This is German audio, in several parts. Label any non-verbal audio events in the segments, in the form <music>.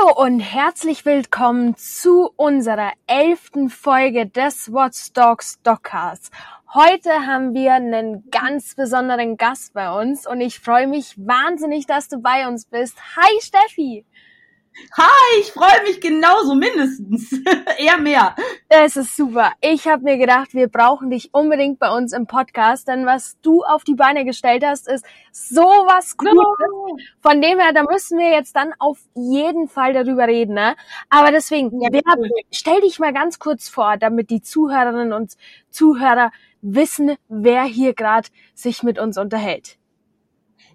Hallo und herzlich willkommen zu unserer elften Folge des What's Dogs Dogcasts. Heute haben wir einen ganz besonderen Gast bei uns und ich freue mich wahnsinnig, dass du bei uns bist. Hi Steffi! Hi, ich freue mich genauso mindestens. <laughs> Eher mehr. Es ist super. Ich habe mir gedacht, wir brauchen dich unbedingt bei uns im Podcast, denn was du auf die Beine gestellt hast, ist sowas Cooles. Von dem her, da müssen wir jetzt dann auf jeden Fall darüber reden. Ne? Aber deswegen, ja, cool. stell dich mal ganz kurz vor, damit die Zuhörerinnen und Zuhörer wissen, wer hier gerade sich mit uns unterhält.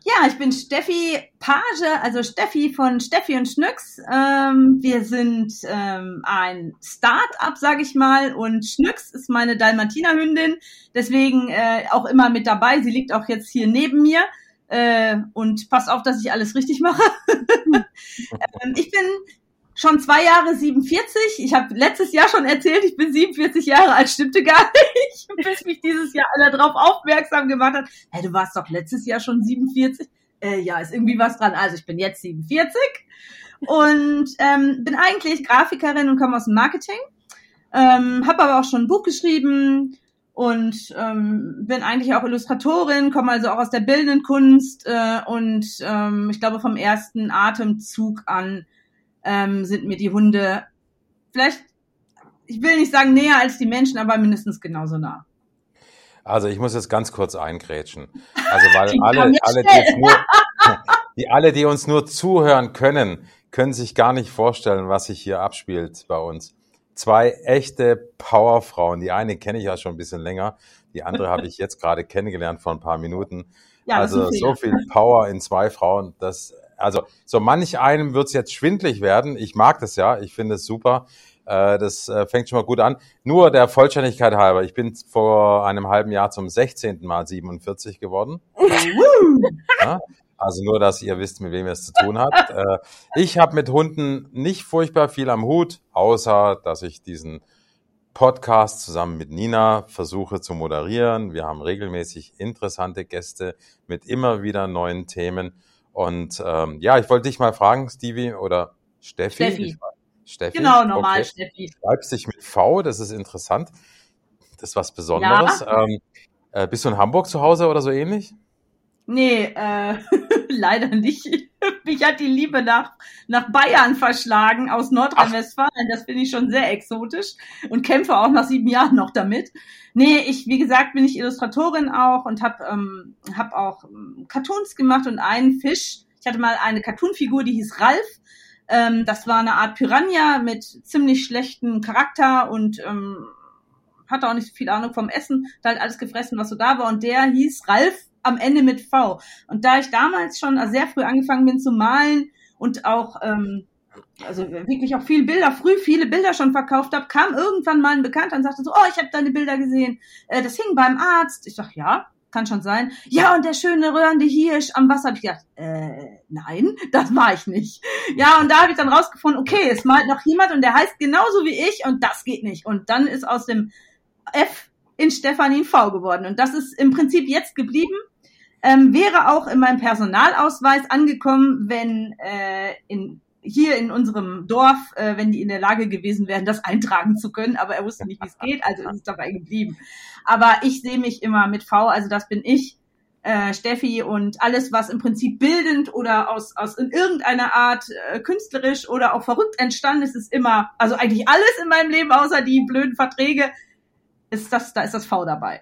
Ja, ich bin Steffi Page, also Steffi von Steffi und Schnücks. Ähm, wir sind ähm, ein Start-up, sag ich mal, und Schnücks ist meine Dalmatiner-Hündin, deswegen äh, auch immer mit dabei. Sie liegt auch jetzt hier neben mir äh, und passt auf, dass ich alles richtig mache. <laughs> ähm, ich bin schon zwei Jahre 47. Ich habe letztes Jahr schon erzählt, ich bin 47 Jahre alt, stimmte gar <laughs> nicht, bis mich dieses Jahr einer darauf aufmerksam gemacht hat. Hey, du warst doch letztes Jahr schon 47. Äh, ja, ist irgendwie was dran. Also ich bin jetzt 47 und ähm, bin eigentlich Grafikerin und komme aus dem Marketing. Ähm, habe aber auch schon ein Buch geschrieben und ähm, bin eigentlich auch Illustratorin, komme also auch aus der bildenden Kunst äh, und ähm, ich glaube vom ersten Atemzug an ähm, sind mir die Hunde vielleicht, ich will nicht sagen näher als die Menschen, aber mindestens genauso nah. Also ich muss jetzt ganz kurz eingrätschen. Also weil <laughs> alle, alle, die, nur, <laughs> die alle, die uns nur zuhören können, können sich gar nicht vorstellen, was sich hier abspielt bei uns. Zwei echte Powerfrauen. Die eine kenne ich ja schon ein bisschen länger, die andere habe ich jetzt gerade kennengelernt vor ein paar Minuten. Ja, also so viel Power in zwei Frauen, das also so manch einem wird es jetzt schwindlig werden. Ich mag das ja, ich finde es super. Äh, das äh, fängt schon mal gut an. Nur der Vollständigkeit halber, ich bin vor einem halben Jahr zum 16. Mal 47 geworden. <laughs> ja, also nur, dass ihr wisst, mit wem ihr es zu tun habt. <laughs> Äh, ich habe mit Hunden nicht furchtbar viel am Hut, außer dass ich diesen Podcast zusammen mit Nina versuche zu moderieren. Wir haben regelmäßig interessante Gäste mit immer wieder neuen Themen. Und ähm, ja, ich wollte dich mal fragen, Stevie oder Steffi. Steffi. Steffi. Genau, normal okay. Steffi. Schreibst dich mit V, das ist interessant. Das ist was Besonderes. Ja. Ähm, äh, bist du in Hamburg zu Hause oder so ähnlich? Nee, äh, <laughs> <laughs> leider nicht. <laughs> Mich hat die Liebe nach, nach Bayern verschlagen aus Nordrhein-Westfalen. Das finde ich schon sehr exotisch und kämpfe auch nach sieben Jahren noch damit. Nee, ich, wie gesagt, bin ich Illustratorin auch und habe ähm, hab auch ähm, Cartoons gemacht und einen Fisch. Ich hatte mal eine Cartoonfigur, die hieß Ralf. Ähm, das war eine Art Piranha mit ziemlich schlechtem Charakter und ähm, hatte auch nicht so viel Ahnung vom Essen, hat halt alles gefressen, was so da war. Und der hieß Ralf am Ende mit V. Und da ich damals schon sehr früh angefangen bin zu malen und auch ähm, also wirklich auch viele Bilder, früh viele Bilder schon verkauft habe, kam irgendwann mal ein Bekannter und sagte so, oh, ich habe deine Bilder gesehen. Äh, das hing beim Arzt. Ich sag, ja, kann schon sein. Ja, und der schöne röhrende Hirsch am Wasser. Hab ich gedacht, äh, nein, <laughs> das war ich nicht. Ja, und da habe ich dann rausgefunden, okay, es malt noch jemand und der heißt genauso wie ich und das geht nicht. Und dann ist aus dem F in Stefanin V geworden. Und das ist im Prinzip jetzt geblieben. Ähm, wäre auch in meinem Personalausweis angekommen, wenn äh, in hier in unserem Dorf, äh, wenn die in der Lage gewesen wären, das eintragen zu können, aber er wusste nicht, wie es geht, also ist es dabei geblieben. Aber ich sehe mich immer mit V, also das bin ich, äh, Steffi und alles, was im Prinzip bildend oder aus, aus in irgendeiner Art äh, künstlerisch oder auch verrückt entstanden ist, ist immer, also eigentlich alles in meinem Leben, außer die blöden Verträge, ist das, da ist das V dabei.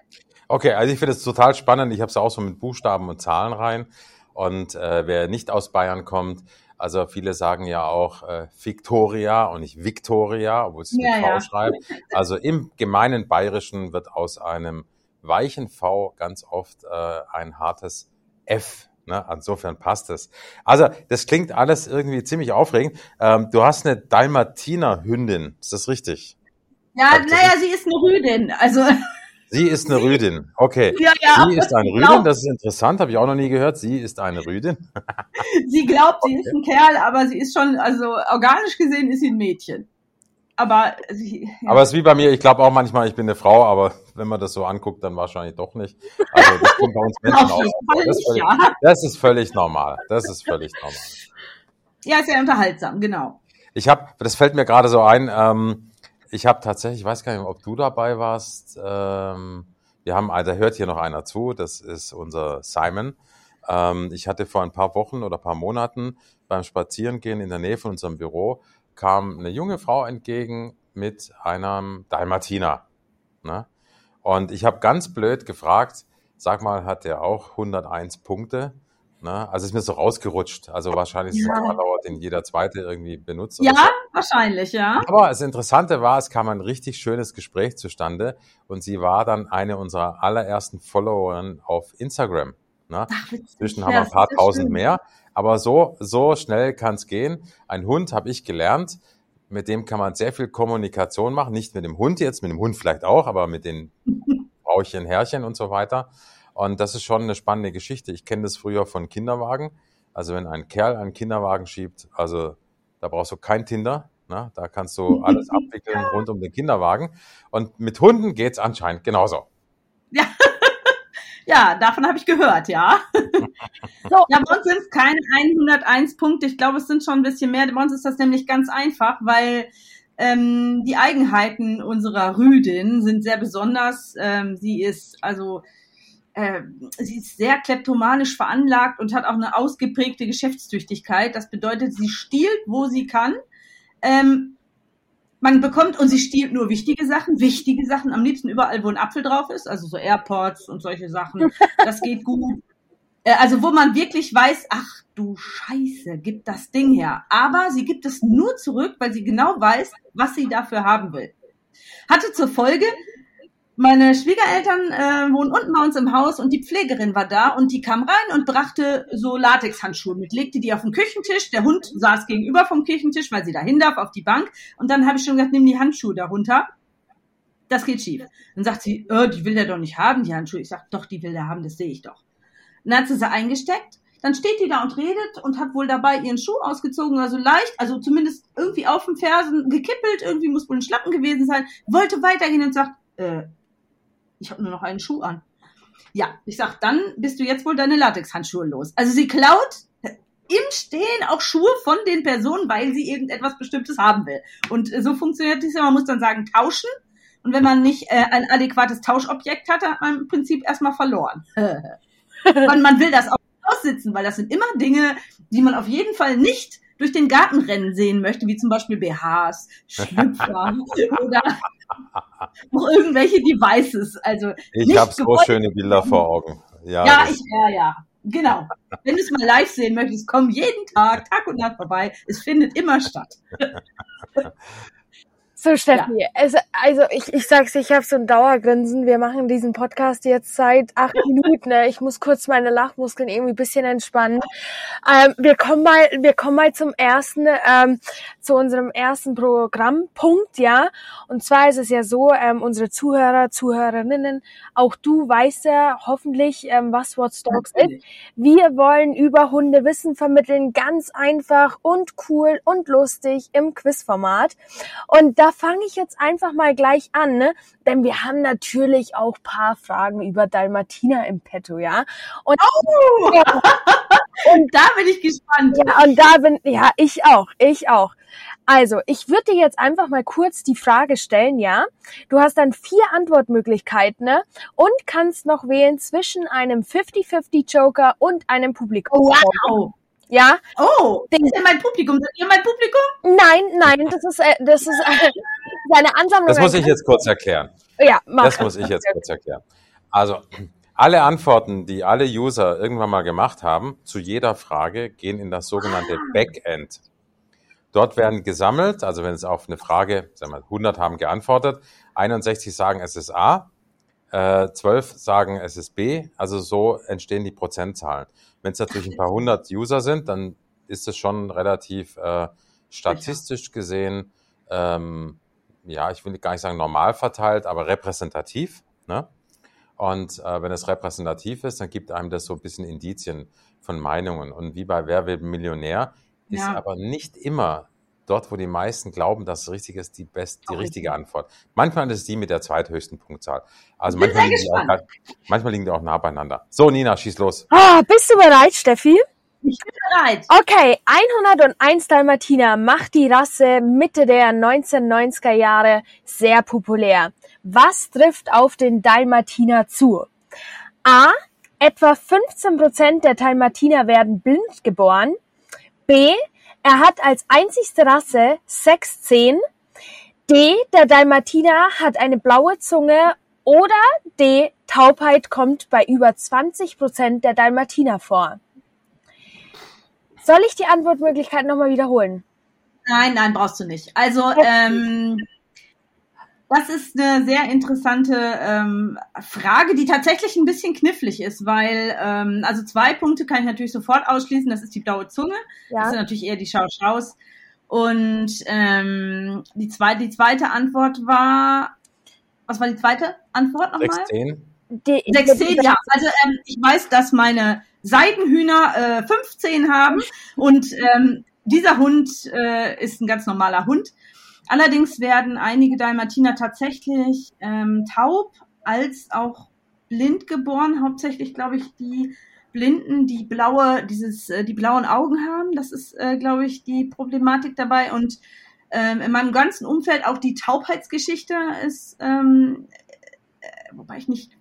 Okay, also ich finde es total spannend. Ich habe es auch so mit Buchstaben und Zahlen rein. Und äh, wer nicht aus Bayern kommt, also viele sagen ja auch äh, Victoria und nicht Victoria, obwohl ja, mit V ja. schreiben. Also im gemeinen Bayerischen wird aus einem weichen V ganz oft äh, ein hartes F. Ne? Insofern passt es. Also das klingt alles irgendwie ziemlich aufregend. Ähm, du hast eine Dalmatiner-Hündin, ist das richtig? Ja, naja, sie ist eine Rüdin. Also Sie ist eine Rüdin. Okay. Ja, ja, sie ist eine Rüdin, das ist interessant, habe ich auch noch nie gehört. Sie ist eine Rüdin. <laughs> sie glaubt, sie okay. ist ein Kerl, aber sie ist schon, also organisch gesehen ist sie ein Mädchen. Aber sie, ja. Aber es ist wie bei mir, ich glaube auch manchmal, ich bin eine Frau, aber wenn man das so anguckt, dann wahrscheinlich doch nicht. Also das kommt bei uns <laughs> Menschen auch. Das, ist völlig, das ist völlig normal. Das ist völlig normal. Ja, ist ja unterhaltsam, genau. Ich habe, das fällt mir gerade so ein, ähm, ich habe tatsächlich, ich weiß gar nicht, ob du dabei warst, ähm, wir haben, da hört hier noch einer zu, das ist unser Simon. Ähm, ich hatte vor ein paar Wochen oder paar Monaten beim Spazierengehen in der Nähe von unserem Büro, kam eine junge Frau entgegen mit einem Dalmatiner. Ne? Und ich habe ganz blöd gefragt, sag mal, hat der auch 101 Punkte? Ne? Also ist mir so rausgerutscht. Also wahrscheinlich ja. ist es ein Dauert, den jeder zweite irgendwie benutzt. Ja, so. Wahrscheinlich, ja. Aber das Interessante war, es kam ein richtig schönes Gespräch zustande und sie war dann eine unserer allerersten Followerinnen auf Instagram. Ne? Ach, Inzwischen haben wir ein paar tausend schön. mehr. Aber so, so schnell kann es gehen. Ein Hund habe ich gelernt, mit dem kann man sehr viel Kommunikation machen. Nicht mit dem Hund jetzt, mit dem Hund vielleicht auch, aber mit den <laughs> Frauchen, Herrchen und so weiter. Und das ist schon eine spannende Geschichte. Ich kenne das früher von Kinderwagen. Also wenn ein Kerl einen Kinderwagen schiebt, also da brauchst du kein Tinder. Ne? Da kannst du <laughs> alles abwickeln rund um den Kinderwagen. Und mit Hunden geht's anscheinend genauso. Ja, <laughs> ja davon habe ich gehört, ja. <laughs> so. Ja, bei uns sind es keine 101 Punkte. Ich glaube, es sind schon ein bisschen mehr. Bei uns ist das nämlich ganz einfach, weil ähm, die Eigenheiten unserer Rüdin sind sehr besonders. Ähm, sie ist also äh, sie ist sehr kleptomanisch veranlagt und hat auch eine ausgeprägte Geschäftstüchtigkeit. Das bedeutet, sie stiehlt, wo sie kann. Ähm, man bekommt und sie stiehlt nur wichtige Sachen, wichtige Sachen, am liebsten überall, wo ein Apfel drauf ist, also so AirPods und solche Sachen. <laughs> Das geht gut. Äh, also wo man wirklich weiß, ach du Scheiße, gibt das Ding her. Aber sie gibt es nur zurück, weil sie genau weiß, was sie dafür haben will. Hatte zur Folge, meine Schwiegereltern äh, wohnen unten bei uns im Haus und die Pflegerin war da und die kam rein und brachte so Latexhandschuhe mit, legte die auf den Küchentisch. Der Hund saß gegenüber vom Küchentisch, weil sie dahin darf, auf die Bank. Und dann habe ich schon gesagt, nimm die Handschuhe da runter. Das geht schief. Dann sagt sie, oh, die will der doch nicht haben, die Handschuhe. Ich sag, doch, die will der haben, das sehe ich doch. Dann hat sie sie eingesteckt. Dann steht die da und redet und hat wohl dabei ihren Schuh ausgezogen, also leicht, also zumindest irgendwie auf dem Fersen gekippelt, irgendwie muss wohl ein Schlappen gewesen sein, wollte weitergehen und sagt, äh, ich habe nur noch einen Schuh an. Ja, ich sag, dann bist du jetzt wohl deine Latexhandschuhe los. Also sie klaut im Stehen auch Schuhe von den Personen, weil sie irgendetwas Bestimmtes haben will. Und so funktioniert das ja. Man muss dann sagen, tauschen. Und wenn man nicht äh, ein adäquates Tauschobjekt hat, dann hat man im Prinzip erstmal verloren. <laughs> Und man will das auch aussitzen, weil das sind immer Dinge, die man auf jeden Fall nicht durch den Garten rennen sehen möchte, wie zum Beispiel BHs, <laughs> Schlüpfer oder noch irgendwelche Devices. Also ich habe so schöne Bilder vor Augen. Ja, ja, ich, ja, ja. Genau. Wenn du es mal live sehen möchtest, komm jeden Tag, Tag und Nacht vorbei. Es findet immer statt. <laughs> So, Steffi, ja. also, also ich, ich sag's, ich habe so ein Dauergrinsen. Wir machen diesen Podcast jetzt seit acht <laughs> Minuten. Ne? Ich muss kurz meine Lachmuskeln irgendwie bisschen entspannen. Ähm, wir kommen mal, wir kommen mal zum ersten, ähm, zu unserem ersten Programmpunkt, ja. Und zwar ist es ja so, ähm, unsere Zuhörer, Zuhörerinnen, auch du weißt ja hoffentlich, ähm, was What's Dogs ist. Wir wollen über Hundewissen vermitteln, ganz einfach und cool und lustig im Quizformat. Und da fange ich jetzt einfach mal gleich an, ne? Denn wir haben natürlich auch paar Fragen über Dalmatiner im Petto, ja? Und, oh! <laughs> und da bin ich gespannt. Ja, und da bin, ja, ich auch, ich auch. Also, ich würde dir jetzt einfach mal kurz die Frage stellen, ja? Du hast dann vier Antwortmöglichkeiten ne? und kannst noch wählen zwischen einem 50-50 Joker und einem Publikum. Wow! Ja. Oh, den, ist mein Publikum? Seid ihr mein Publikum? Nein, nein, das ist, äh, das ist äh, seine Ansammlung. Das muss ich jetzt kurz erklären. Ja, mach Das muss ich jetzt kurz erklären. Also, alle Antworten, die alle User irgendwann mal gemacht haben, zu jeder Frage, gehen in das sogenannte. Backend. Dort werden gesammelt, also wenn es auf eine Frage, sagen wir 100 haben geantwortet, 61 sagen es ist A, äh, 12 sagen es ist B, also so entstehen die Prozentzahlen. Wenn es natürlich ein paar hundert User sind, dann ist es schon relativ äh, statistisch gesehen, ähm, ja, ich will gar nicht sagen normal verteilt, aber repräsentativ. Ne? Und äh, wenn es repräsentativ ist, dann gibt einem das so ein bisschen Indizien von Meinungen. Und wie bei Wer wird Millionär ist ja. aber nicht immer dort, wo die meisten glauben, dass es richtig ist, die, best, die richtige Antwort. Manchmal ist es die mit der zweithöchsten Punktzahl. Also manchmal liegen, auch, manchmal liegen, die auch nah beieinander. So, Nina, schieß los. Ah, bist du bereit, Steffi? Ich bin bereit. Okay, 101 Dalmatiner macht die Rasse Mitte der 1990er Jahre sehr populär. Was trifft auf den Dalmatiner zu? A. Etwa 15 Prozent der Dalmatiner werden blind geboren. B. Er hat als einzigste Rasse sechs Zehen. D. Der Dalmatiner hat eine blaue Zunge. Oder D. Taubheit kommt bei über 20 Prozent der Dalmatiner vor. Soll ich die Antwortmöglichkeit nochmal wiederholen? Nein, nein, brauchst du nicht. Also, ähm, das ist eine sehr interessante ähm, Frage, die tatsächlich ein bisschen knifflig ist, weil, ähm, also zwei Punkte kann ich natürlich sofort ausschließen. Das ist die blaue Zunge. Ja. Das ist natürlich eher die Schau-Schaus. Und ähm, die, zweite, die zweite Antwort war, was war die zweite Antwort nochmal? 16. Die, 16, ja. Also ähm, ich weiß, dass meine Seidenhühner äh, 15 haben und ähm, dieser Hund äh, ist ein ganz normaler Hund. Allerdings werden einige Dalmatiner tatsächlich ähm, taub als auch blind geboren. Hauptsächlich, glaube ich, die Blinden, die blaue, dieses, äh, die blauen Augen haben. Das ist, äh, glaube ich, die Problematik dabei. Und ähm, in meinem ganzen Umfeld auch die Taubheitsgeschichte ist, ähm, äh, wobei ich nicht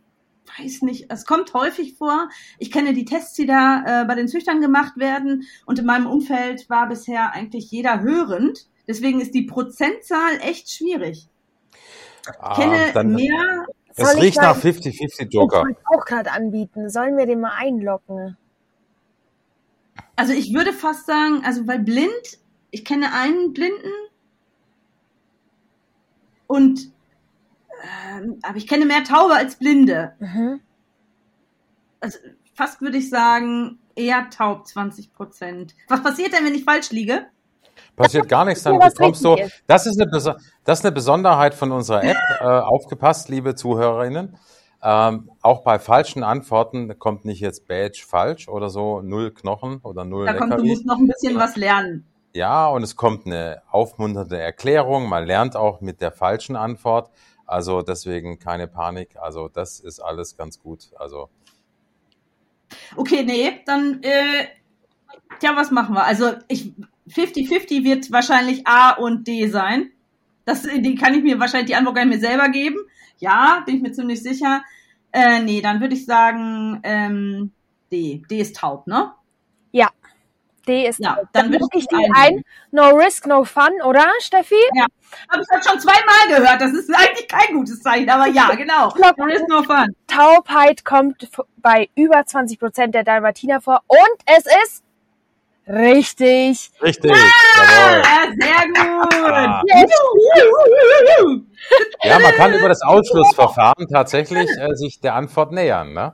weiß nicht, es kommt häufig vor. Ich kenne die Tests, die da äh, bei den Züchtern gemacht werden. Und in meinem Umfeld war bisher eigentlich jeder hörend. Deswegen ist die Prozentzahl echt schwierig. Ich ah, kenne dann, mehr. Es riecht nach 50-50 Joker. Ich auch gerade anbieten. Sollen wir den mal einlocken? Also ich würde fast sagen, also weil blind, ich kenne einen Blinden und ähm, aber ich kenne mehr Taube als Blinde. Mhm. Also fast würde ich sagen, eher taub 20 Prozent. Was passiert denn, wenn ich falsch liege? Passiert gar nichts, dann bekommst du. Das ist, eine, das ist eine Besonderheit von unserer App. Äh, aufgepasst, liebe Zuhörerinnen. Ähm, auch bei falschen Antworten kommt nicht jetzt Badge falsch oder so, null Knochen oder null Da kommt, du musst noch ein bisschen was lernen. Ja, und es kommt eine aufmunternde Erklärung. Man lernt auch mit der falschen Antwort. Also deswegen keine Panik. Also das ist alles ganz gut. Also. Okay, nee, dann, äh, ja, was machen wir? Also ich, 50-50 wird wahrscheinlich A und D sein. Das, die kann ich mir wahrscheinlich die Antwort gar nicht mehr selber geben. Ja, bin ich mir ziemlich sicher. Äh, nee, dann würde ich sagen, ähm, D. D ist taub, ne? Ja. D ist ja, taub. Dann, dann ich die ein. No risk, no fun, oder, Steffi? Ja. Habe ich das schon zweimal gehört. Das ist eigentlich kein gutes Zeichen, aber ja, <laughs> genau. no risk, no fun. Taubheit kommt bei über 20 Prozent der Dalmatiner vor und es ist Richtig. Richtig. Ah, sehr gut. ja, man kann über das Ausschlussverfahren tatsächlich äh, sich der Antwort nähern. Ne?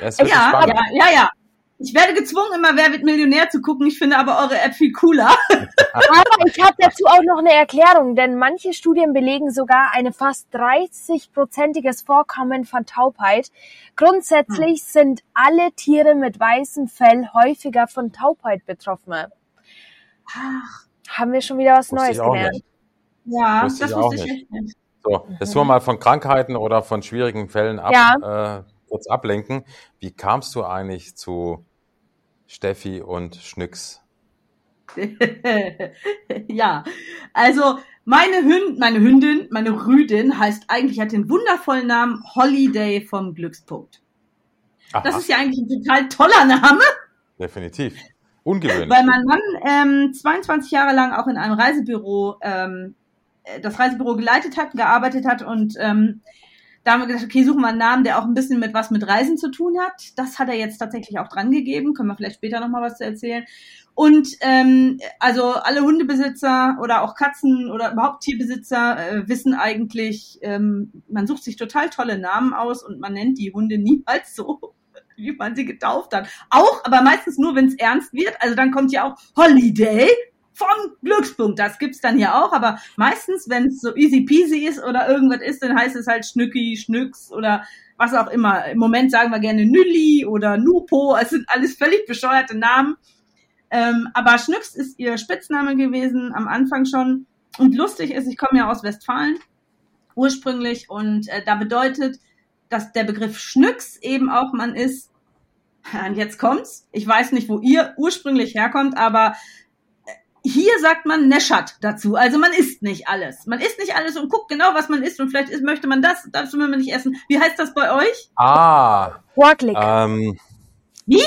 ja, ja, ja, ja. Ich werde gezwungen, immer Wer wird Millionär zu gucken. Ich finde aber eure App viel cooler. <laughs> aber ich habe dazu auch noch eine Erklärung, denn manche Studien belegen sogar eine fast 30-prozentiges Vorkommen von Taubheit. Grundsätzlich hm. sind alle Tiere mit weißem Fell häufiger von Taubheit betroffen. Ach, haben wir schon wieder was Neues gelernt. Nicht. Ja, wusste das wusste ich nicht. nicht. So, jetzt wollen wir mal von Krankheiten oder von schwierigen Fällen ab, ja. äh, kurz ablenken. Wie kamst du eigentlich zu Steffi und Schnücks. <laughs> ja, also meine, Hünd, meine Hündin, meine Rüdin heißt eigentlich, hat den wundervollen Namen Holiday vom Glückspunkt. Aha. Das ist ja eigentlich ein total toller Name. Definitiv. Ungewöhnlich. Weil mein Mann ähm, 22 Jahre lang auch in einem Reisebüro ähm, das Reisebüro geleitet hat, gearbeitet hat und ähm, da haben wir gedacht, okay, suchen wir einen Namen, der auch ein bisschen mit was mit Reisen zu tun hat. Das hat er jetzt tatsächlich auch dran gegeben. Können wir vielleicht später nochmal was zu erzählen. Und ähm, also alle Hundebesitzer oder auch Katzen oder überhaupt Tierbesitzer äh, wissen eigentlich, ähm, man sucht sich total tolle Namen aus und man nennt die Hunde niemals so, <laughs> wie man sie getauft hat. Auch, aber meistens nur, wenn es ernst wird. Also dann kommt ja auch Holiday vom Glückspunkt. Das gibt's dann ja auch, aber meistens, wenn es so easy peasy ist oder irgendwas ist, dann heißt es halt Schnücki, Schnücks oder was auch immer. Im Moment sagen wir gerne Nülli oder Nupo. <laughs> Es sind alles völlig bescheuerte Namen. Ähm, aber Schnücks ist ihr Spitzname gewesen am Anfang schon. Und lustig ist, ich komme ja aus Westfalen ursprünglich und äh, da bedeutet, dass der Begriff Schnücks eben auch man ist <laughs> Und jetzt kommt's. Ich weiß nicht, wo ihr ursprünglich herkommt, aber hier sagt man Neschat dazu. Also man isst nicht alles. Man isst nicht alles und guckt genau, was man isst. Und vielleicht isst, möchte man das, das will man nicht essen. Wie heißt das bei euch? Ah. Horklig. Ähm, Wie?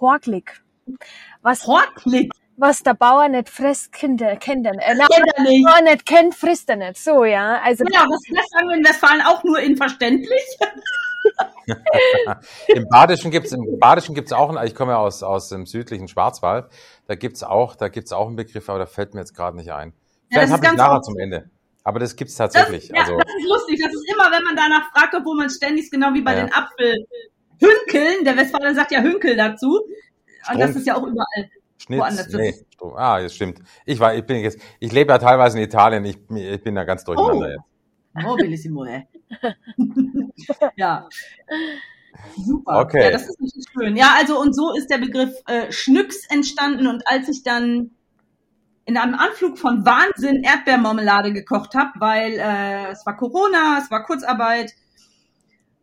Horklig. Was, Horklig. Was der Bauer nicht frisst, Kinder, kennt er nicht. Äh, Kennt er nicht. Bauer nicht kennt, frisst er nicht. So, ja. Also, Ja, was das sagen wir in Westfalen auch nur in verständlich. <laughs> Im Badischen gibt's im Badischen gibt's auch, ein- ich komme ja aus, aus dem südlichen Schwarzwald, da gibt's auch, da gibt's auch einen Begriff, aber da fällt mir jetzt gerade nicht ein. Ja, Vielleicht das ist habe ich nachher zum Ende. Aber das gibt's Das, tatsächlich. ja, also, das ist lustig. Das ist immer, wenn man danach fragt, obwohl man ständig genau wie bei Ja. den Apfelhünkeln, der Westfalen sagt ja Hünkel dazu. Und das ist ja auch überall. Woanders. Schnitz, nee, ah, das stimmt. Ich war, ich bin jetzt, ich lebe ja teilweise in Italien, ich, ich bin da ganz durcheinander Oh. jetzt. Bellissimo, ey. <laughs> ja. Super. Okay. Ja, das ist natürlich schön. Ja, also und so ist der Begriff äh, Schnücks entstanden und als ich dann in einem Anflug von Wahnsinn Erdbeermarmelade gekocht habe, weil äh, es war Corona, es war Kurzarbeit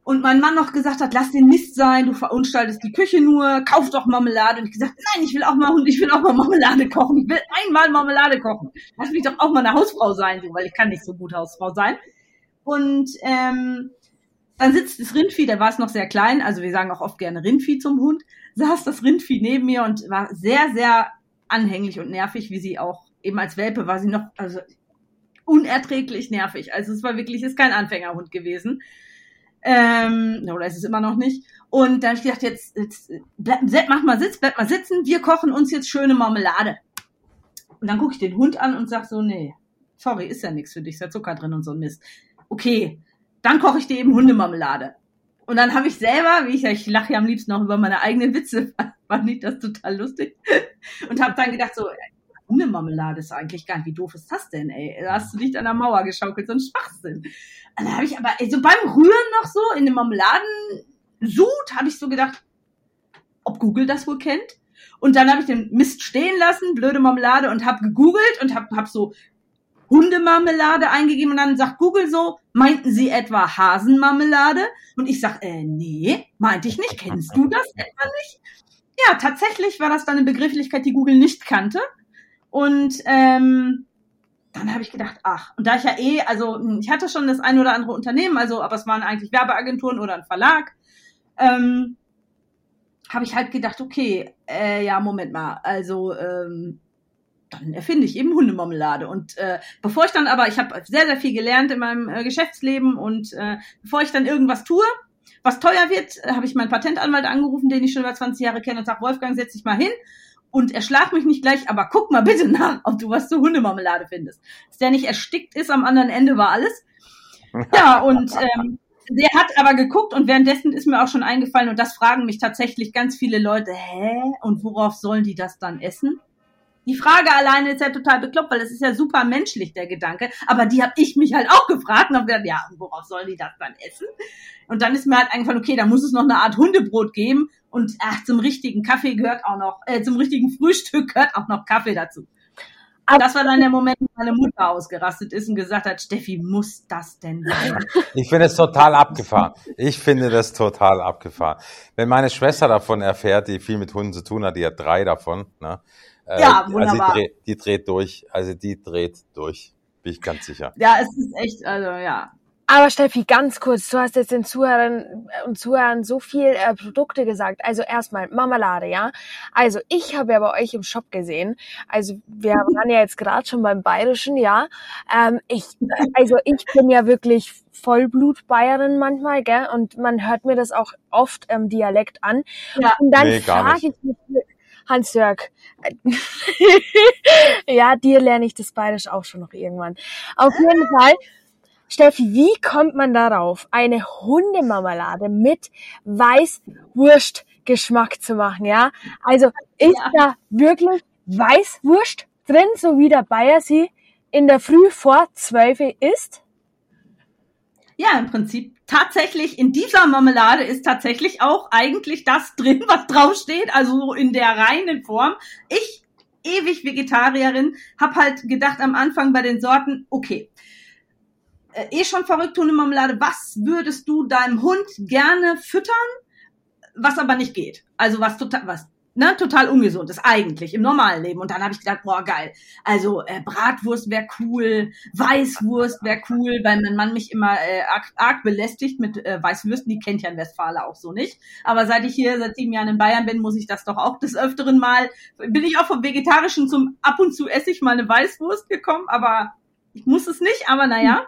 und mein Mann noch gesagt hat, lass den Mist sein, du verunstaltest die Küche nur, kauf doch Marmelade. Und ich gesagt, nein, ich will auch mal, ich will auch mal Marmelade kochen. Ich will einmal Marmelade kochen. Lass mich doch auch mal eine Hausfrau sein, weil ich kann nicht so gut Hausfrau sein. Und ähm, dann sitzt das Rindvieh, da war es noch sehr klein, also wir sagen auch oft gerne Rindvieh zum Hund, saß das Rindvieh neben mir und war sehr, sehr anhänglich und nervig, wie sie auch eben als Welpe war sie noch, also unerträglich nervig. Also es war wirklich, ist kein Anfängerhund gewesen. Ähm, oder ist es immer noch nicht. Und dann hab ich gedacht, jetzt, jetzt bleib, mach mal Sitz, bleib mal sitzen, wir kochen uns jetzt schöne Marmelade. Und dann gucke ich den Hund an und sag so, nee, sorry, ist ja nichts für dich, ist ja Zucker drin und so ein Mist. Okay, dann koche ich dir eben Hundemarmelade. Und dann habe ich selber, wie ich ja, ich lache ja am liebsten auch über meine eigenen Witze, <laughs> fand ich das total lustig. Und habe dann gedacht, so, Hundemarmelade ist eigentlich gar nicht, wie doof ist das denn, ey? Da hast du nicht an der Mauer geschaukelt, so ein Schwachsinn. Und dann habe ich aber, so beim Rühren noch so, in dem Marmeladensud, habe ich so gedacht, ob Google das wohl kennt. Und dann habe ich den Mist stehen lassen, blöde Marmelade, und habe gegoogelt und habe hab so Hundemarmelade eingegeben und dann sagt Google so, meinten Sie etwa Hasenmarmelade? Und ich sag, äh, nee, meinte ich nicht. Kennst du das etwa nicht? Ja, tatsächlich war das dann eine Begrifflichkeit, die Google nicht kannte. Und ähm, dann habe ich gedacht, ach, und da ich ja eh, also ich hatte schon das ein oder andere Unternehmen, also, aber es waren eigentlich Werbeagenturen oder ein Verlag, ähm, habe ich halt gedacht, okay, äh, ja, Moment mal, also ähm, dann erfinde ich eben Hundemarmelade. Und äh, bevor ich dann aber, ich habe sehr, sehr viel gelernt in meinem äh, Geschäftsleben und äh, bevor ich dann irgendwas tue, was teuer wird, äh, habe ich meinen Patentanwalt angerufen, den ich schon über 20 Jahre kenne und sage, Wolfgang, setz dich mal hin und erschlag mich nicht gleich, aber guck mal bitte nach, ob du was zur Hundemarmelade findest. Dass der nicht erstickt ist, am anderen Ende war alles. Ja, und ähm, der hat aber geguckt und währenddessen ist mir auch schon eingefallen und das fragen mich tatsächlich ganz viele Leute, hä? Und worauf sollen die das dann essen? Die Frage alleine ist ja total bekloppt, weil es ist ja super menschlich, der Gedanke. Aber die habe ich mich halt auch gefragt und habe gedacht, ja, worauf sollen die das dann essen? Und dann ist mir halt eingefallen, okay, da muss es noch eine Art Hundebrot geben. Und ach, zum richtigen Kaffee gehört auch noch, äh, zum richtigen Frühstück gehört auch noch Kaffee dazu. Aber- das war dann der Moment, wo meine Mutter ausgerastet ist und gesagt hat, Steffi, muss das denn sein? Ich finde es total abgefahren. Ich finde das total abgefahren. Wenn meine Schwester davon erfährt, die viel mit Hunden zu tun hat, die hat drei davon, ne? Äh, Ja, also wunderbar. die, dreht, die dreht durch, also die dreht durch, bin ich ganz sicher. Ja, es ist echt, also ja. Aber Steffi, ganz kurz, du hast jetzt den Zuhörern und Zuhörern so viel äh, Produkte gesagt. Also erstmal Marmelade, ja. Also ich habe ja bei euch im Shop gesehen. Also wir <laughs> waren ja jetzt gerade schon beim Bayerischen, ja. Ähm, ich, also ich bin ja wirklich Vollblut-Bayerin manchmal, gell? Und man hört mir das auch oft im Dialekt an. Ja. Und dann Nee, frage ich mich, Hans-Jörg, <laughs> ja, dir lerne ich das Bayerisch auch schon noch irgendwann. Auf jeden Fall, Steffi, wie kommt man darauf, eine Hundemarmelade mit Weißwurstgeschmack zu machen, ja? Also ist Ja. da wirklich Weißwurst drin, so wie der Bayer sie in der Früh vor zwölf isst? Ja, im Prinzip tatsächlich in dieser Marmelade ist tatsächlich auch eigentlich das drin, was draufsteht, also so in der reinen Form. Ich, ewig Vegetarierin, hab halt gedacht am Anfang bei den Sorten, okay, äh, eh schon verrückt Hundemarmelade, was würdest du deinem Hund gerne füttern? was aber nicht geht. Also was total, was ne, total ungesund ist eigentlich im normalen Leben. Und dann habe ich gedacht, boah, geil. Also äh, Bratwurst wäre cool, Weißwurst wäre cool, weil mein Mann mich immer äh, arg, arg belästigt mit äh, Weißwürsten. Die kennt ja in Westfalen auch so nicht. Aber seit ich hier seit sieben Jahren in Bayern bin, muss ich das doch auch des Öfteren mal, bin ich auch vom Vegetarischen zum ab und zu esse ich mal eine Weißwurst gekommen, aber ich muss es nicht, aber naja.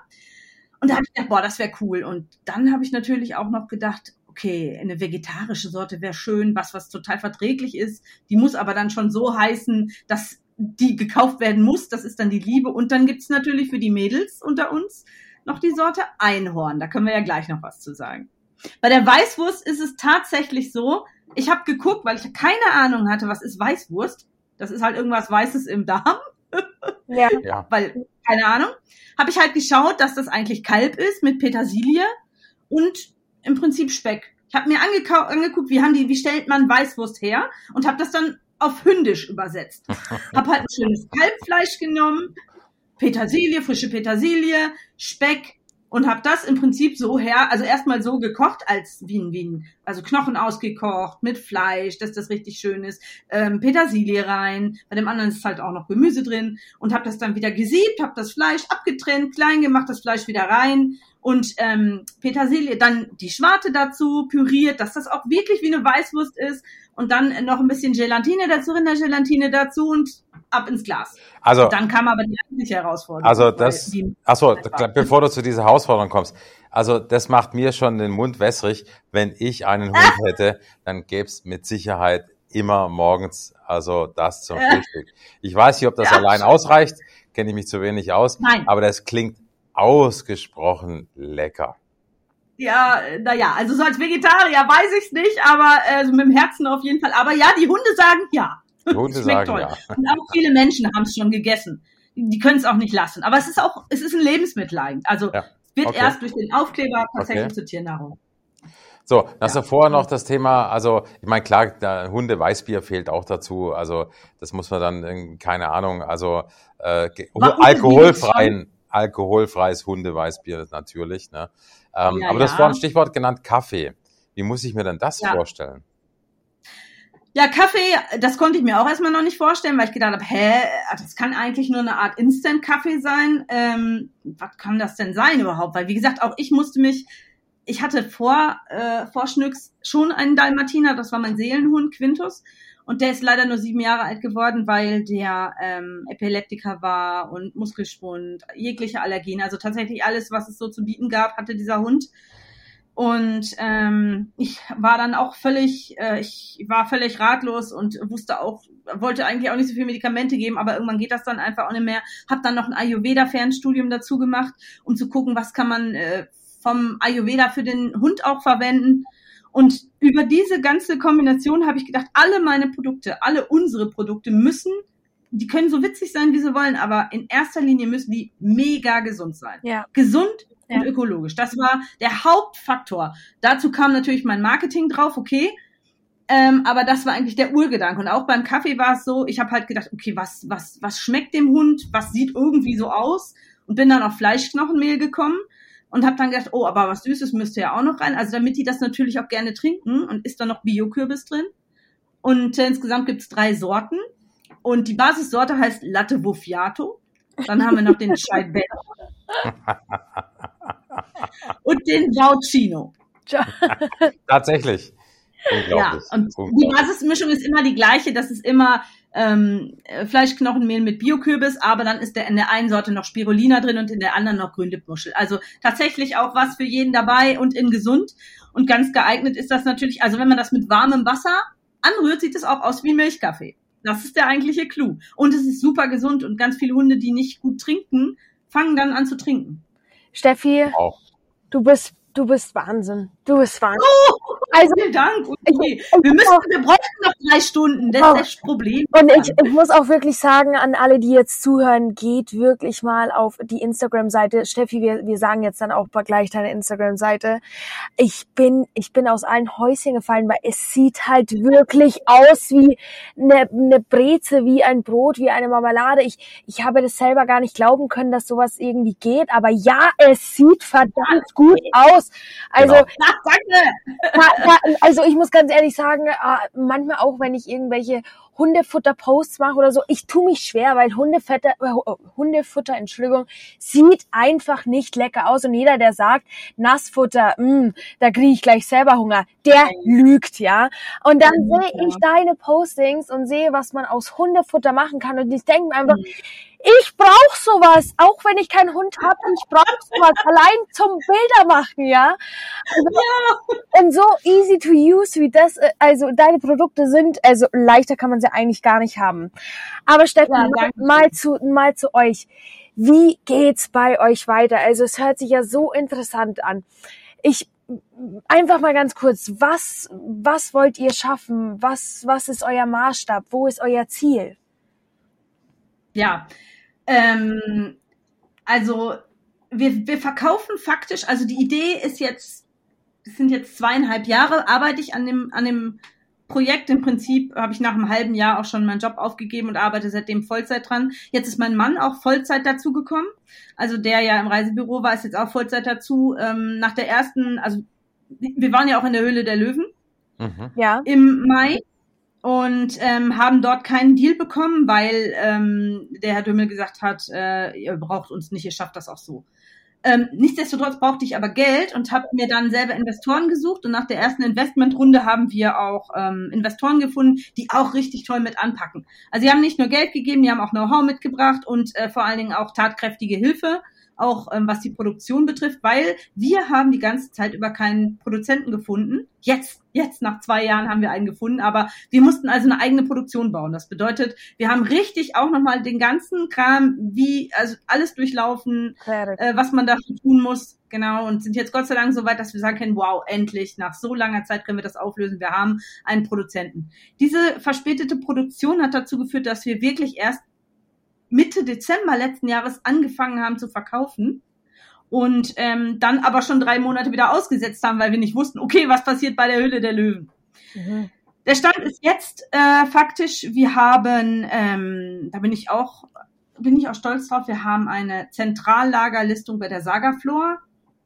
Und da habe ich gedacht, boah, das wäre cool. Und dann habe ich natürlich auch noch gedacht, okay, eine vegetarische Sorte wäre schön, was, was total verträglich ist. Die muss aber dann schon so heißen, dass die gekauft werden muss. Das ist dann die Liebe. Und dann gibt's natürlich für die Mädels unter uns noch die Sorte Einhorn. Da können wir ja gleich noch was zu sagen. Bei der Weißwurst ist es tatsächlich so, ich habe geguckt, weil ich keine Ahnung hatte, was ist Weißwurst. Das ist halt irgendwas Weißes im Darm. <laughs> Ja. ja. Weil, keine Ahnung. Habe ich halt geschaut, dass das eigentlich Kalb ist mit Petersilie und im Prinzip Speck. Ich habe mir angeguckt, wie haben die, wie stellt man Weißwurst her und habe das dann auf Hündisch übersetzt. <laughs> hab halt ein schönes Kalbfleisch genommen, Petersilie, frische Petersilie, Speck und habe das im Prinzip so her, also erstmal so gekocht als wie ein, wie ein, also Knochen ausgekocht mit Fleisch, dass das richtig schön ist, ähm, Petersilie rein, bei dem anderen ist halt auch noch Gemüse drin und habe das dann wieder gesiebt, habe das Fleisch abgetrennt, klein gemacht, das Fleisch wieder rein und ähm, Petersilie, dann die Schwarte dazu, püriert, dass das auch wirklich wie eine Weißwurst ist und dann noch ein bisschen Gelatine dazu, Rindergelatine dazu und ab ins Glas. Also und dann kam aber die eigentliche Herausforderung. Also das, achso, bevor du zu dieser Herausforderung kommst, also das macht mir schon den Mund wässrig. Wenn ich einen Hund <laughs> hätte, dann gäbe es mit Sicherheit immer morgens also das zum Frühstück. Ich weiß nicht, ob das ja, allein ausreicht, kenne ich mich zu wenig aus, Nein. aber das klingt ausgesprochen lecker. Ja, naja, also so als Vegetarier weiß ich es nicht, aber äh, mit dem Herzen auf jeden Fall. Aber ja, die Hunde sagen ja. Die Hunde <laughs> sagen toll. ja. Und auch viele Menschen haben es schon gegessen. Die können es auch nicht lassen. Aber es ist auch, es ist ein Lebensmittel eigentlich. Also ja. es wird okay. erst durch den Aufkleber tatsächlich okay. zur Tiernahrung. So, das ja. vorher noch das Thema, also ich meine, klar, der Hunde Weißbier fehlt auch dazu, also das muss man dann, keine Ahnung, also äh, alkoholfreien, alkoholfreies Hundeweißbier natürlich. Ne? Ähm, ja, aber ja. das war ein Stichwort genannt Kaffee. Wie muss ich mir denn das ja. vorstellen? Ja, Kaffee, das konnte ich mir auch erstmal noch nicht vorstellen, weil ich gedacht habe, hä, das kann eigentlich nur eine Art Instant-Kaffee sein. Ähm, was kann das denn sein überhaupt? Weil, wie gesagt, auch ich musste mich, ich hatte vor, äh, vor Schnücks schon einen Dalmatiner, das war mein Seelenhund, Quintus. Und der ist leider nur sieben Jahre alt geworden, weil der ähm, Epileptiker war und Muskelschwund, jegliche Allergien. Also tatsächlich alles, was es so zu bieten gab, hatte dieser Hund. Und ähm, ich war dann auch völlig, äh, ich war völlig ratlos und wusste auch, wollte eigentlich auch nicht so viel Medikamente geben, aber irgendwann geht das dann einfach auch nicht mehr. Hab dann noch ein Ayurveda-Fernstudium dazu gemacht, um zu gucken, was kann man äh, vom Ayurveda für den Hund auch verwenden. Und über diese ganze Kombination habe ich gedacht, alle meine Produkte, alle unsere Produkte müssen, die können so witzig sein, wie sie wollen, aber in erster Linie müssen die mega gesund sein. Ja. Gesund ja. und ökologisch. Das war der Hauptfaktor. Dazu kam natürlich mein Marketing drauf, okay. Ähm, aber das war eigentlich der Urgedanke. Und auch beim Kaffee war es so, ich habe halt gedacht, okay, was, was, was schmeckt dem Hund? Was sieht irgendwie so aus? Und bin dann auf Fleischknochenmehl gekommen und habe dann gedacht, oh, aber was Süßes müsste ja auch noch rein. Also damit die das natürlich auch gerne trinken und ist da noch Bio-Kürbis drin. Und äh, insgesamt gibt's drei Sorten. Und die Basissorte heißt Latte Buffiato. Dann haben wir noch den Chai <laughs> und den Vaucino. Tatsächlich. Ja, und die Basismischung ist immer die gleiche. Das ist immer ähm, Fleischknochenmehl mit Biokürbis, aber dann ist der in der einen Sorte noch Spirulina drin und in der anderen noch Grünlippmuschel. Also tatsächlich auch was für jeden dabei und in gesund. Und ganz geeignet ist das natürlich, also wenn man das mit warmem Wasser anrührt, sieht es auch aus wie Milchkaffee. Das ist der eigentliche Clou. Und es ist super gesund und ganz viele Hunde, die nicht gut trinken, fangen dann an zu trinken. Steffi, auch. du bist Du bist Wahnsinn. Du bist Wahnsinn. Oh, also, vielen Dank. Okay. Ich, wir, müssen, wir bräuchten noch drei Stunden. Das oh. ist das Problem. Und ich, ich muss auch wirklich sagen, an alle, die jetzt zuhören, geht wirklich mal auf die Instagram-Seite. Steffi, wir, wir sagen jetzt dann auch gleich deine Instagram-Seite. Ich bin, ich bin aus allen Häuschen gefallen, weil es sieht halt wirklich aus wie eine, eine Breze, wie ein Brot, wie eine Marmelade. Ich, ich habe das selber gar nicht glauben können, dass sowas irgendwie geht. Aber ja, es sieht verdammt gut aus aus. Also genau. Danke. Also ich muss ganz ehrlich sagen, äh, manchmal auch, wenn ich irgendwelche Hundefutter-Posts mache oder so, ich tue mich schwer, weil Hundefutter, äh, Hundefutter, Entschuldigung, sieht einfach nicht lecker aus. Und jeder, der sagt, Nassfutter, mh, mm, da kriege ich gleich selber Hunger, der lügt, ja. Und dann sehe ich deine Postings und sehe, was man aus Hundefutter machen kann. Und ich denke mir einfach, mhm ich brauche sowas, auch wenn ich keinen Hund habe, ich brauche sowas allein zum Bilder machen, ja? Also, ja. Und so easy to use wie das, äh, also deine Produkte sind, also leichter kann man sie eigentlich gar nicht haben. Aber Stefan, ja, mal zu mal zu euch. Wie geht's bei euch weiter? Also es hört sich ja so interessant an. Ich einfach mal ganz kurz, was was wollt ihr schaffen? Was was ist euer Maßstab? Wo ist euer Ziel? Ja, ähm, also wir, wir verkaufen faktisch, also die Idee ist jetzt, es sind jetzt zweieinhalb Jahre, arbeite ich an dem, an dem Projekt. Im Prinzip habe ich nach einem halben Jahr auch schon meinen Job aufgegeben und arbeite seitdem Vollzeit dran. Jetzt ist mein Mann auch Vollzeit dazu gekommen. Also der ja im Reisebüro war, ist jetzt auch Vollzeit dazu. Ähm, nach der ersten, also wir waren ja auch in der Höhle der Löwen. Mhm. Ja. Im Mai und ähm, haben dort keinen Deal bekommen, weil ähm, der Herr Dümmel gesagt hat, äh, ihr braucht uns nicht, ihr schafft das auch so. Ähm, nichtsdestotrotz brauchte ich aber Geld und habe mir dann selber Investoren gesucht und nach der ersten Investmentrunde haben wir auch ähm, Investoren gefunden, die auch richtig toll mit anpacken. Also sie haben nicht nur Geld gegeben, die haben auch Know-how mitgebracht und äh, vor allen Dingen auch tatkräftige Hilfe auch ähm, was die Produktion betrifft, weil wir haben die ganze Zeit über keinen Produzenten gefunden. Jetzt, jetzt nach zwei Jahren haben wir einen gefunden, aber wir mussten also eine eigene Produktion bauen. Das bedeutet, wir haben richtig auch nochmal den ganzen Kram, wie, also alles durchlaufen, äh, was man dafür tun muss, genau, und sind jetzt Gott sei Dank so weit, dass wir sagen können, wow, endlich, nach so langer Zeit können wir das auflösen, wir haben einen Produzenten. Diese verspätete Produktion hat dazu geführt, dass wir wirklich erst Mitte Dezember letzten Jahres angefangen haben zu verkaufen und ähm, dann aber schon drei Monate wieder ausgesetzt haben, weil wir nicht wussten, okay, was passiert bei der Höhle der Löwen. Mhm. Der Stand ist jetzt äh, faktisch, wir haben, ähm, da bin ich auch, bin ich auch stolz drauf, wir haben eine Zentrallagerlistung bei der Sagaflor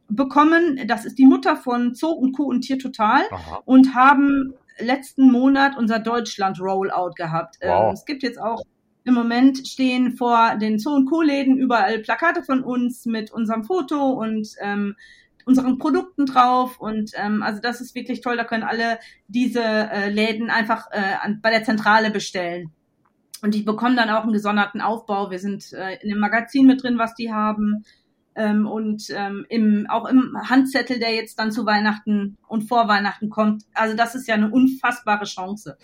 bekommen. Das ist die Mutter von Zoo und Co. und Tier Total Aha. und haben letzten Monat unser Deutschland Rollout gehabt. Wow. Ähm, es gibt jetzt auch im Moment stehen vor den Zoo- und Co-Läden überall Plakate von uns mit unserem Foto und ähm, unseren Produkten drauf. Und ähm, also das ist wirklich toll. Da können alle diese äh, Läden einfach äh, an, bei der Zentrale bestellen. Und die bekommen dann auch einen gesonderten Aufbau. Wir sind äh, in dem Magazin mit drin, was die haben. Ähm, und ähm, im, auch im Handzettel, der jetzt dann zu Weihnachten und vor Weihnachten kommt. Also das ist ja eine unfassbare Chance.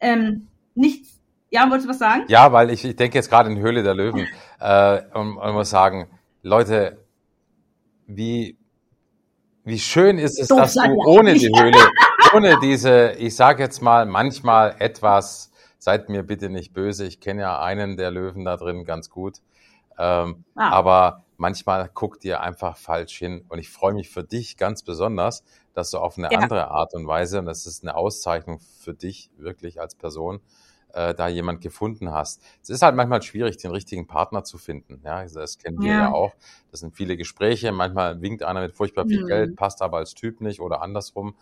Ähm, nichts ja, wolltest du was sagen? Ja, weil ich, ich denke jetzt gerade in Höhle der Löwen <laughs> äh, und, und muss sagen, Leute, wie, wie schön ist es, Doof dass du ohne die Höhle, <laughs> ohne diese, ich sage jetzt mal, manchmal etwas, seid mir bitte nicht böse, ich kenne ja einen der Löwen da drin ganz gut, ähm, ah. aber manchmal guckt ihr einfach falsch hin und ich freue mich für dich ganz besonders, dass du auf eine ja. andere Art und Weise, und das ist eine Auszeichnung für dich wirklich als Person, äh, da jemand gefunden hast. Es ist halt manchmal schwierig, den richtigen Partner zu finden. Ja, das kennen wir ja, ja auch. Das sind viele Gespräche. Manchmal winkt einer mit furchtbar viel mhm. Geld, passt aber als Typ nicht oder andersrum.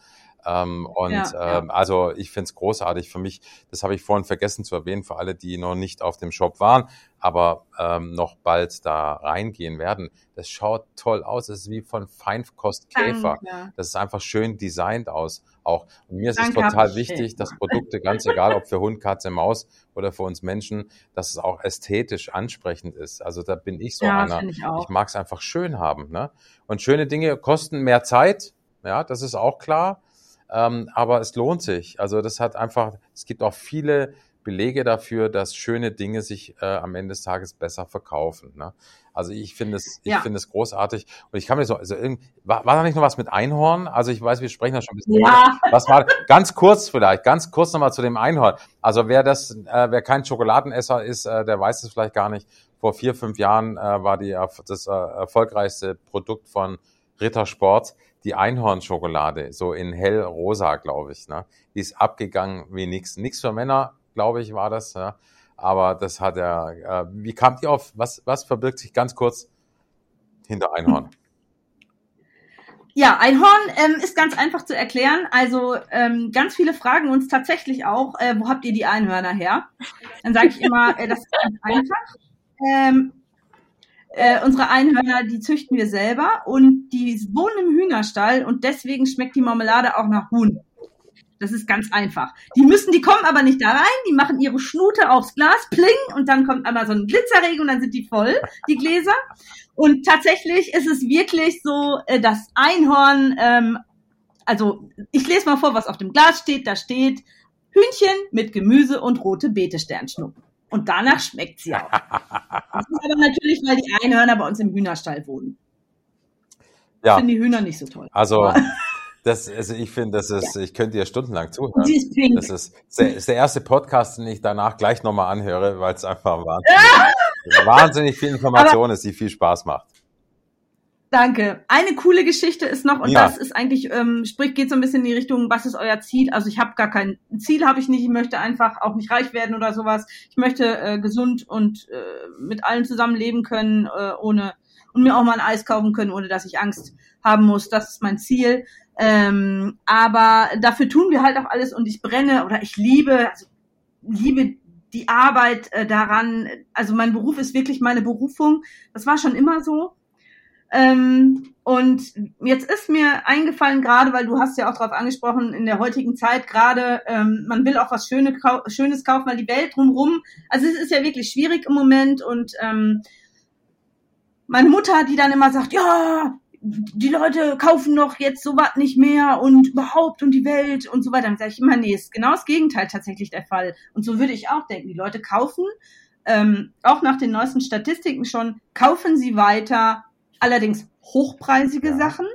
Ähm, und ja, ähm, also ich finde es großartig für mich. Das habe ich vorhin vergessen zu erwähnen für alle, die noch nicht auf dem Shop waren, aber ähm, noch bald da reingehen werden. Das schaut toll aus. Es ist wie von Feinkost Käfer. Danke. Das ist einfach schön designt aus. Auch und mir ist Danke, es total wichtig, dass Produkte, ganz egal ob für Hund, Katze, Maus oder für uns Menschen, dass es auch ästhetisch ansprechend ist. Also da bin ich so ja, einer. Ich, ich mag es einfach schön haben. Ne? Und schöne Dinge kosten mehr Zeit. Ja, das ist auch klar. Ähm, aber es lohnt sich. Also das hat einfach, es gibt auch viele Belege dafür, dass schöne Dinge sich äh, am Ende des Tages besser verkaufen. Ne? Also ich finde es, ich ja. finde es großartig. Und ich kann mir so, also irgendwie, war, war da nicht noch was mit Einhorn? Also ich weiß, wir sprechen da schon ein bisschen. Ja. Was war, ganz kurz vielleicht, ganz kurz nochmal zu dem Einhorn. Also wer das, äh, wer kein Schokoladenesser ist, äh, der weiß es vielleicht gar nicht. Vor vier, fünf Jahren äh, war die, das äh, erfolgreichste Produkt von Rittersport die Einhornschokolade, so in hellrosa, glaube ich. Ne? Die ist abgegangen wie nix. Nix für Männer, glaube ich, war das. Ja? Aber das hat er. Äh, wie kamt ihr auf? Was, was verbirgt sich ganz kurz hinter Einhorn? ja, Einhorn ähm, ist ganz einfach zu erklären. Also ähm, ganz viele fragen uns tatsächlich auch, äh, wo habt ihr die Einhörner her? Dann sage ich immer, äh, das ist ganz einfach. Ähm, äh, unsere Einhörner, die züchten wir selber und die wohnen im Hühnerstall und deswegen schmeckt die Marmelade auch nach Huhn. Das ist ganz einfach. Die müssen, die kommen aber nicht da rein, die machen ihre Schnute aufs Glas, pling, und dann kommt einmal so ein Glitzerregen und dann sind die voll, die Gläser. Und tatsächlich ist es wirklich so, äh, das Einhorn, ähm, also ich lese mal vor, was auf dem Glas steht. Da steht Hühnchen mit Gemüse und rote Beete-Sternschnuppen. Und danach schmeckt sie auch. Das ist aber natürlich, weil die Einhörner bei uns im Hühnerstall wohnen. Ja. Finden die Hühner nicht so toll. Also, <laughs> das, also ich finde, das ist, ja. ich könnte dir stundenlang zuhören. Das ist, das ist der erste Podcast, den ich danach gleich nochmal anhöre, weil es einfach wahnsinnig, wahnsinnig viel Information aber, ist, die viel Spaß macht. Danke. Eine coole Geschichte ist noch, und ja. das ist eigentlich, ähm, sprich, geht so ein bisschen in die Richtung, was ist euer Ziel? Also ich habe gar kein Ziel, habe ich nicht. Ich möchte einfach auch nicht reich werden oder sowas. Ich möchte äh, gesund und äh, mit allen zusammen leben können, äh, ohne und mir auch mal ein Eis kaufen können, ohne dass ich Angst haben muss. Das ist mein Ziel. Ähm, aber dafür tun wir halt auch alles und ich brenne oder ich liebe, also liebe die Arbeit äh, daran. Also mein Beruf ist wirklich meine Berufung. Das war schon immer so. Ähm, und jetzt ist mir eingefallen, gerade weil du hast ja auch darauf angesprochen, in der heutigen Zeit gerade, ähm, man will auch was Schöne, Schönes kaufen, weil die Welt drumherum, also es ist ja wirklich schwierig im Moment und ähm, meine Mutter, die dann immer sagt, ja, die Leute kaufen doch jetzt sowas nicht mehr und überhaupt und die Welt und so weiter. Dann sage ich immer, nee, ist genau das Gegenteil tatsächlich der Fall. Und so würde ich auch denken. Die Leute kaufen, ähm, auch nach den neuesten Statistiken schon, kaufen sie weiter, allerdings hochpreisige ja. Sachen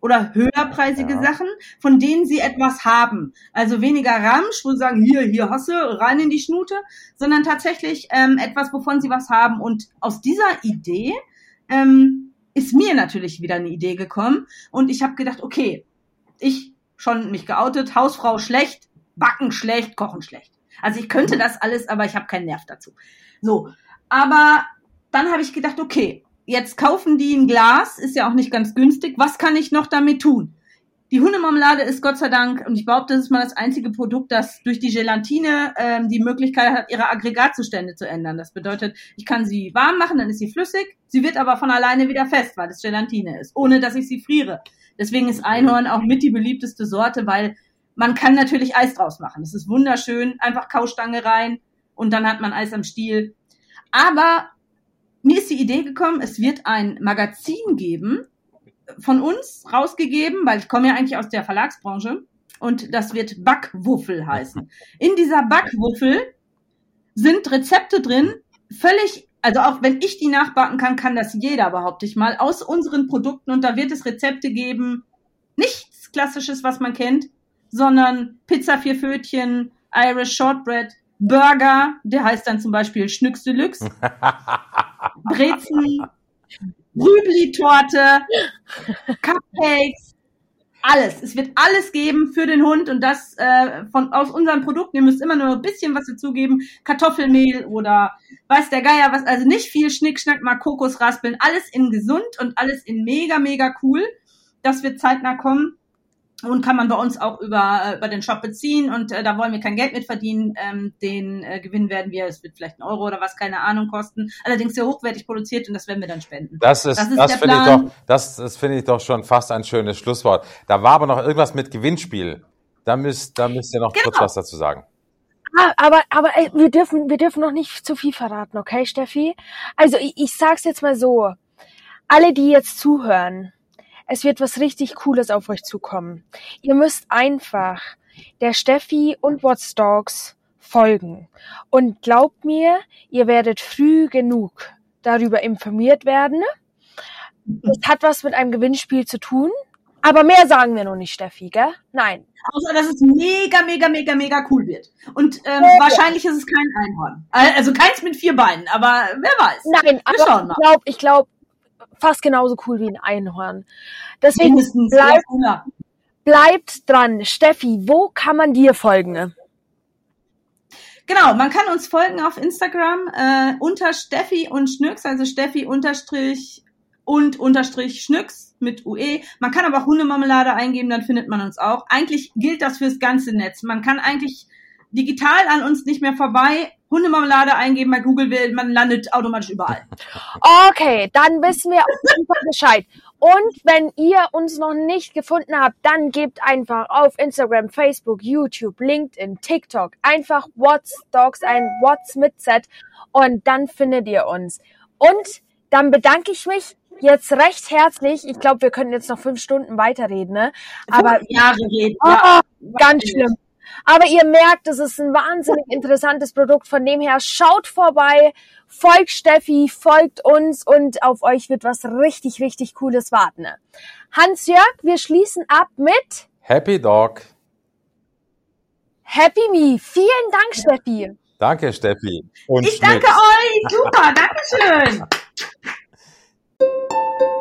oder höherpreisige ja. Sachen, von denen sie etwas haben. Also weniger Ramsch, wo sie sagen, hier, hier hasse, rein in die Schnute, sondern tatsächlich ähm, etwas, wovon sie was haben. Und aus dieser Idee ähm, ist mir natürlich wieder eine Idee gekommen. Und ich habe gedacht, okay, ich schon mich geoutet, Hausfrau schlecht, Backen schlecht, Kochen schlecht. Also ich könnte das alles, aber ich habe keinen Nerv dazu. So, aber dann habe ich gedacht, okay, jetzt kaufen die ein Glas, ist ja auch nicht ganz günstig. Was kann ich noch damit tun? Die Hundemarmelade ist Gott sei Dank, und ich behaupte, das ist mal das einzige Produkt, das durch die Gelatine ähm, die Möglichkeit hat, ihre Aggregatzustände zu ändern. Das bedeutet, ich kann sie warm machen, dann ist sie flüssig, sie wird aber von alleine wieder fest, weil es Gelatine ist, ohne dass ich sie friere. Deswegen ist Einhorn auch mit die beliebteste Sorte, weil man kann natürlich Eis draus machen. Das ist wunderschön, einfach Kaustange rein und dann hat man Eis am Stiel. Aber mir ist die Idee gekommen, es wird ein Magazin geben, von uns rausgegeben, weil ich komme ja eigentlich aus der Verlagsbranche und das wird Backwuffel heißen. In dieser Backwuffel sind Rezepte drin, völlig, also auch wenn ich die nachbacken kann, kann das jeder, behaupte ich mal, aus unseren Produkten und da wird es Rezepte geben, nichts klassisches, was man kennt, sondern Pizza vier Pfötchen, Irish Shortbread, Burger, der heißt dann zum Beispiel Schnücks Deluxe, <laughs> Brezen, Rübli-Torte, Cupcakes, alles. Es wird alles geben für den Hund und das äh, von aus unseren Produkten. Ihr müsst immer nur ein bisschen was dazugeben. Kartoffelmehl oder weiß der Geier was. Also nicht viel Schnickschnack, mal Kokosraspeln. Alles in gesund und alles in mega, mega cool. Das wird zeitnah kommen und kann man bei uns auch über, äh, über den Shop beziehen und äh, da wollen wir kein Geld mit verdienen. Ähm, den äh, Gewinn werden wir, es wird vielleicht ein Euro oder was, keine Ahnung, kosten. Allerdings sehr hochwertig produziert und das werden wir dann spenden. Das ist, das, ist das finde ich doch, das, das finde ich doch schon fast ein schönes Schlusswort. Da war aber noch irgendwas mit Gewinnspiel. Da müsst, da müsst ihr noch genau. kurz was dazu sagen. Ah, aber, aber ey, wir dürfen, wir dürfen noch nicht zu viel verraten, okay, Steffi? Also ich, ich sag's jetzt mal so. Alle, die jetzt zuhören, es wird was richtig Cooles auf euch zukommen. Ihr müsst einfach der Steffi und What's Dogs folgen. Und glaubt mir, ihr werdet früh genug darüber informiert werden. Es hat was mit einem Gewinnspiel zu tun. Aber mehr sagen wir noch nicht, Steffi, gell? Nein. Außer, dass es mega, mega, mega, mega cool wird. Und ähm, ja. wahrscheinlich ist es kein Einhorn. Also keins mit vier Beinen, aber wer weiß. Nein, wir aber ich glaube, ich glaube, fast genauso cool wie ein Einhorn. Deswegen bleibt, bleibt dran. Steffi, wo kann man dir folgen? Genau, man kann uns folgen auf Instagram äh, unter Steffi und Schnücks, also Steffi unterstrich und unterstrich Schnücks mit UE. Man kann aber auch Hundemarmelade eingeben, dann findet man uns auch. Eigentlich gilt das fürs ganze Netz. Man kann eigentlich digital an uns nicht mehr vorbei. Hundemarmelade eingeben bei Google, man landet automatisch überall. <laughs> Okay, dann wissen wir Bescheid. Und wenn ihr uns noch nicht gefunden habt, dann gebt einfach auf Instagram, Facebook, YouTube, LinkedIn, TikTok einfach What's Dogs ein What's mit Z und dann findet ihr uns. Und dann bedanke ich mich jetzt recht herzlich. Ich glaube, wir könnten jetzt noch fünf Stunden weiterreden, ne? Aber Jahre reden. Oh, ja. Ganz schlimm. Aber ihr merkt, es ist ein wahnsinnig interessantes Produkt. Von dem her schaut vorbei, folgt Steffi, folgt uns und auf euch wird was richtig, richtig Cooles warten. Hans-Jörg, wir schließen ab mit Happy Dog. Happy Me. Vielen Dank, Steffi. Danke, Steffi. Und ich Schmidt. danke euch. Super, Dankeschön. <laughs>